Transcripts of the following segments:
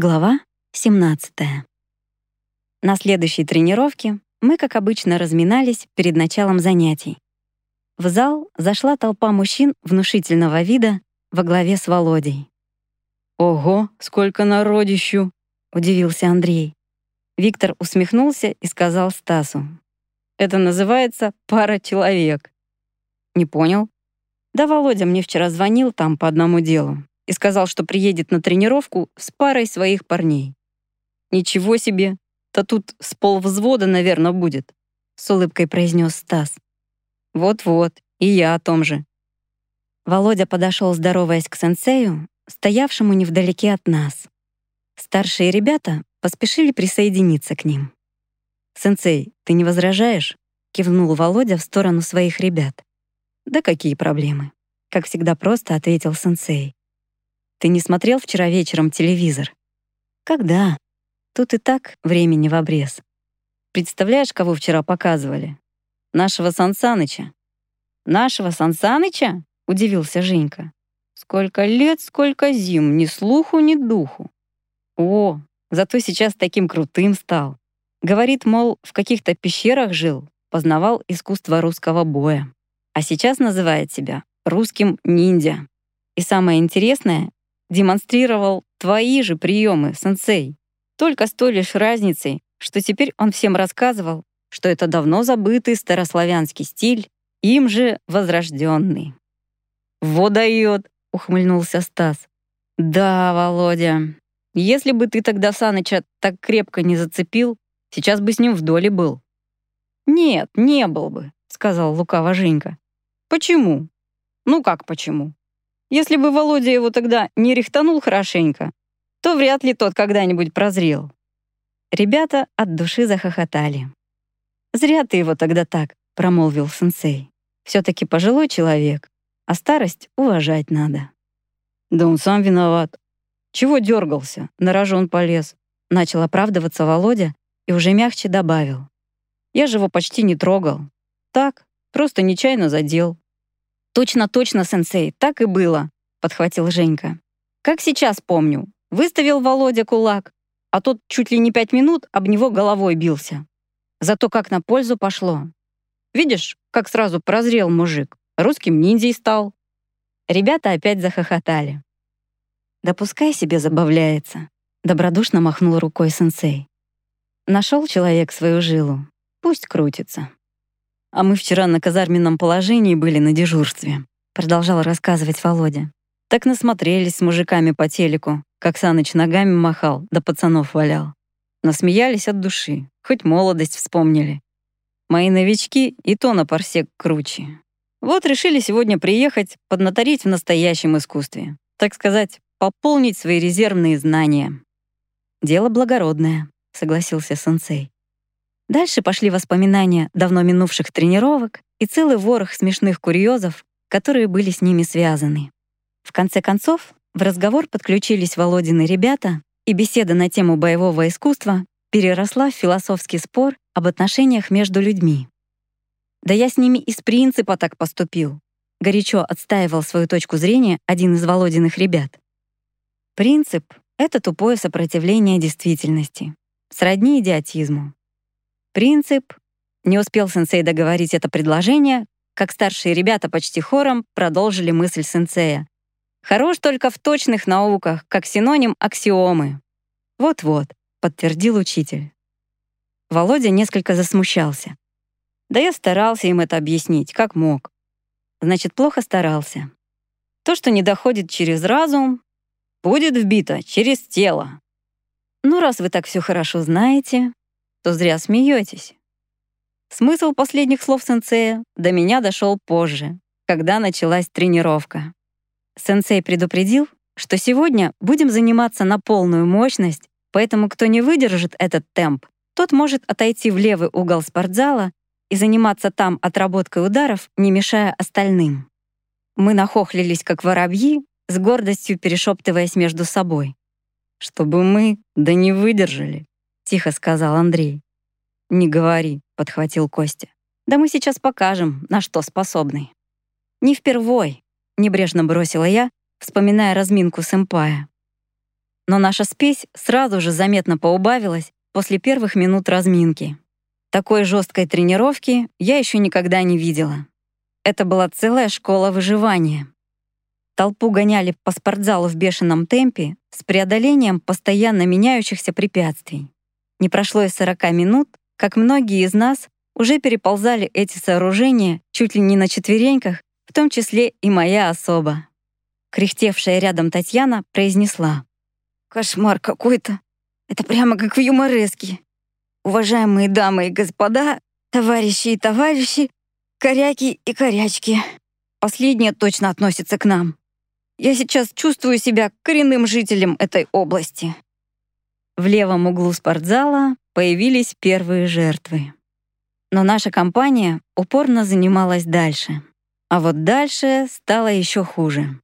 Глава 17. На следующей тренировке мы, как обычно, разминались перед началом занятий. В зал зашла толпа мужчин внушительного вида во главе с Володей. «Ого, сколько народищу!» — удивился Андрей. Виктор усмехнулся и сказал Стасу. «Это называется пара человек». «Не понял?» «Да Володя мне вчера звонил там по одному делу и сказал, что приедет на тренировку с парой своих парней. «Ничего себе! Да тут с полвзвода, наверное, будет», — с улыбкой произнес Стас. «Вот-вот, и я о том же». Володя подошел, здороваясь к сенсею, стоявшему невдалеке от нас. Старшие ребята поспешили присоединиться к ним. «Сенсей, ты не возражаешь?» — кивнул Володя в сторону своих ребят. «Да какие проблемы?» — как всегда просто ответил сенсей. Ты не смотрел вчера вечером телевизор? Когда? Тут и так времени в обрез. Представляешь, кого вчера показывали? Нашего Сансаныча. Нашего Сансаныча? Удивился Женька. Сколько лет, сколько зим, ни слуху, ни духу. О, зато сейчас таким крутым стал. Говорит, мол, в каких-то пещерах жил, познавал искусство русского боя. А сейчас называет себя русским ниндзя. И самое интересное, демонстрировал твои же приемы, сенсей. Только с той лишь разницей, что теперь он всем рассказывал, что это давно забытый старославянский стиль, им же возрожденный. «Во дает!» — ухмыльнулся Стас. «Да, Володя, если бы ты тогда Саныча так крепко не зацепил, сейчас бы с ним в доле был». «Нет, не был бы», — сказал лукаво Женька. «Почему?» «Ну как почему? Если бы Володя его тогда не рихтанул хорошенько, то вряд ли тот когда-нибудь прозрел. Ребята от души захохотали. «Зря ты его тогда так», — промолвил сенсей. все таки пожилой человек, а старость уважать надо». «Да он сам виноват. Чего дергался? На рожон полез». Начал оправдываться Володя и уже мягче добавил. «Я же его почти не трогал. Так, просто нечаянно задел. «Точно-точно, сенсей, так и было», — подхватил Женька. «Как сейчас помню. Выставил Володя кулак, а тот чуть ли не пять минут об него головой бился. Зато как на пользу пошло. Видишь, как сразу прозрел мужик, русским ниндзей стал». Ребята опять захохотали. «Да пускай себе забавляется», — добродушно махнул рукой сенсей. Нашел человек свою жилу, пусть крутится. А мы вчера на казарменном положении были на дежурстве», — продолжал рассказывать Володя. «Так насмотрелись с мужиками по телеку, как Саныч ногами махал, да пацанов валял. Насмеялись от души, хоть молодость вспомнили. Мои новички и то на парсек круче. Вот решили сегодня приехать, поднаторить в настоящем искусстве. Так сказать, пополнить свои резервные знания». «Дело благородное», — согласился сенсей. Дальше пошли воспоминания давно минувших тренировок и целый ворох смешных курьезов, которые были с ними связаны. В конце концов, в разговор подключились Володины ребята, и беседа на тему боевого искусства переросла в философский спор об отношениях между людьми. «Да я с ними из принципа так поступил», — горячо отстаивал свою точку зрения один из Володиных ребят. Принцип — это тупое сопротивление действительности, сродни идиотизму. Принцип. Не успел сенсей договорить это предложение, как старшие ребята почти хором продолжили мысль сенсея. Хорош только в точных науках, как синоним аксиомы. Вот-вот, подтвердил учитель. Володя несколько засмущался. Да я старался им это объяснить, как мог. Значит, плохо старался. То, что не доходит через разум, будет вбито через тело. Ну, раз вы так все хорошо знаете, то зря смеетесь. Смысл последних слов сенсея до меня дошел позже, когда началась тренировка. Сенсей предупредил, что сегодня будем заниматься на полную мощность, поэтому кто не выдержит этот темп, тот может отойти в левый угол спортзала и заниматься там отработкой ударов, не мешая остальным. Мы нахохлились, как воробьи, с гордостью перешептываясь между собой. «Чтобы мы, да не выдержали», тихо сказал Андрей. «Не говори», — подхватил Костя. «Да мы сейчас покажем, на что способны». «Не впервой», — небрежно бросила я, вспоминая разминку сэмпая. но наша спесь сразу же заметно поубавилась после первых минут разминки. Такой жесткой тренировки я еще никогда не видела. Это была целая школа выживания. Толпу гоняли по спортзалу в бешеном темпе с преодолением постоянно меняющихся препятствий. Не прошло и 40 минут, как многие из нас уже переползали эти сооружения чуть ли не на четвереньках, в том числе и моя особа. Кряхтевшая рядом Татьяна произнесла. «Кошмар какой-то. Это прямо как в юмореске. Уважаемые дамы и господа, товарищи и товарищи, коряки и корячки. Последнее точно относится к нам. Я сейчас чувствую себя коренным жителем этой области». В левом углу спортзала появились первые жертвы. Но наша компания упорно занималась дальше. А вот дальше стало еще хуже.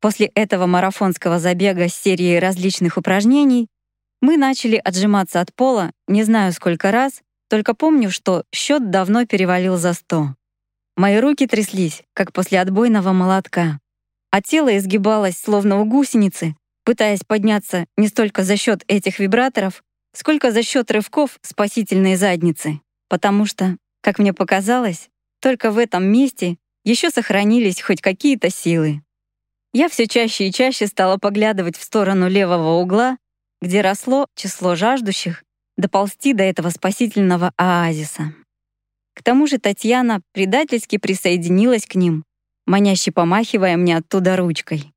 После этого марафонского забега с серией различных упражнений мы начали отжиматься от пола не знаю сколько раз, только помню, что счет давно перевалил за сто. Мои руки тряслись, как после отбойного молотка, а тело изгибалось, словно у гусеницы, пытаясь подняться не столько за счет этих вибраторов, сколько за счет рывков спасительной задницы потому что, как мне показалось, только в этом месте еще сохранились хоть какие-то силы. Я все чаще и чаще стала поглядывать в сторону левого угла, где росло число жаждущих доползти до этого спасительного оазиса. К тому же Татьяна предательски присоединилась к ним, маняще помахивая мне оттуда ручкой.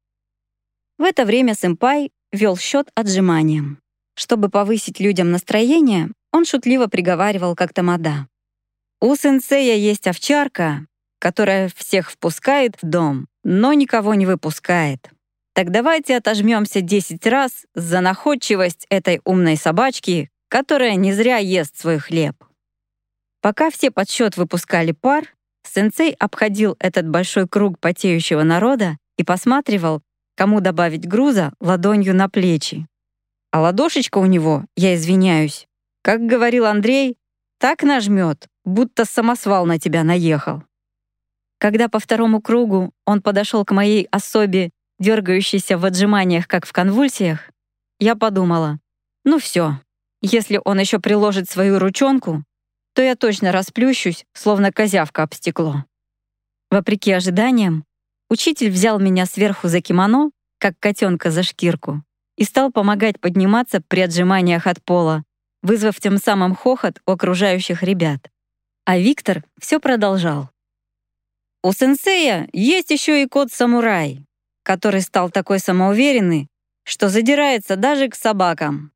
В это время сэмпай вел счет отжиманием. Чтобы повысить людям настроение, он шутливо приговаривал как тамада. «У сенсея есть овчарка, которая всех впускает в дом, но никого не выпускает. Так давайте отожмемся 10 раз за находчивость этой умной собачки, которая не зря ест свой хлеб». Пока все подсчет выпускали пар, сенсей обходил этот большой круг потеющего народа и посматривал, кому добавить груза ладонью на плечи. А ладошечка у него, я извиняюсь, как говорил Андрей, так нажмет, будто самосвал на тебя наехал. Когда по второму кругу он подошел к моей особе, дергающейся в отжиманиях, как в конвульсиях, я подумала, ну все, если он еще приложит свою ручонку, то я точно расплющусь, словно козявка об стекло. Вопреки ожиданиям, учитель взял меня сверху за кимоно, как котенка за шкирку, и стал помогать подниматься при отжиманиях от пола, вызвав тем самым хохот у окружающих ребят. А Виктор все продолжал. У сенсея есть еще и кот-самурай, который стал такой самоуверенный, что задирается даже к собакам.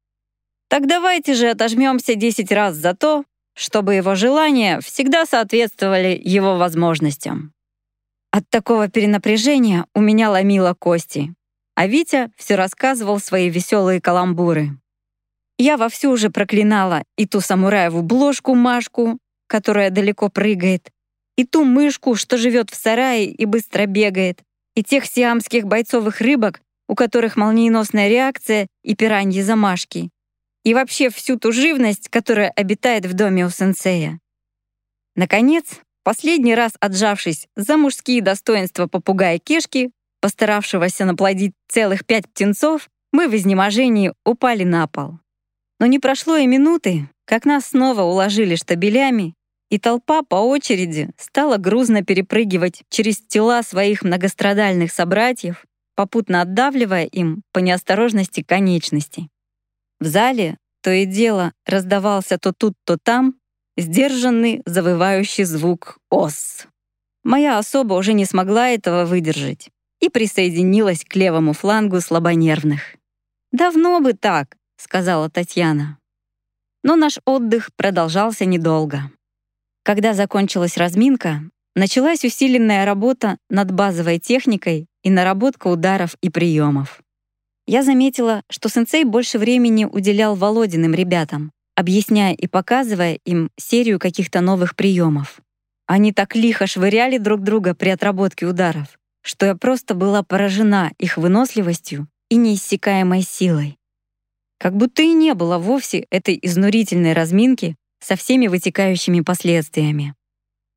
Так давайте же отожмемся 10 раз за то, чтобы его желания всегда соответствовали его возможностям. От такого перенапряжения у меня ломило кости, а Витя все рассказывал свои веселые каламбуры. Я вовсю уже проклинала и ту самураеву бложку Машку, которая далеко прыгает, и ту мышку, что живет в сарае и быстро бегает, и тех сиамских бойцовых рыбок, у которых молниеносная реакция и пираньи замашки, и вообще всю ту живность, которая обитает в доме у сенсея. Наконец, последний раз отжавшись за мужские достоинства попугая Кешки, постаравшегося наплодить целых пять птенцов, мы в изнеможении упали на пол. Но не прошло и минуты, как нас снова уложили штабелями, и толпа по очереди стала грузно перепрыгивать через тела своих многострадальных собратьев, попутно отдавливая им по неосторожности конечности. В зале то и дело раздавался то тут, то там сдержанный завывающий звук «ос». Моя особа уже не смогла этого выдержать и присоединилась к левому флангу слабонервных. Давно бы так, сказала Татьяна. Но наш отдых продолжался недолго. Когда закончилась разминка, началась усиленная работа над базовой техникой и наработка ударов и приемов. Я заметила, что сенсей больше времени уделял Володиным ребятам, объясняя и показывая им серию каких-то новых приемов. Они так лихо швыряли друг друга при отработке ударов, что я просто была поражена их выносливостью и неиссякаемой силой. Как будто и не было вовсе этой изнурительной разминки со всеми вытекающими последствиями.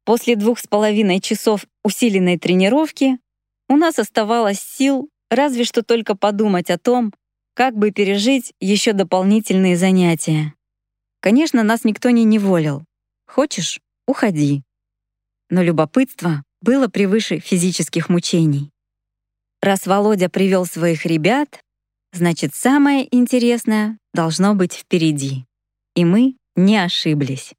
После двух с половиной часов усиленной тренировки у нас оставалось сил разве что только подумать о том, как бы пережить еще дополнительные занятия. Конечно, нас никто не неволил. Хочешь — уходи. Но любопытство было превыше физических мучений. Раз Володя привел своих ребят, значит, самое интересное должно быть впереди. И мы не ошиблись.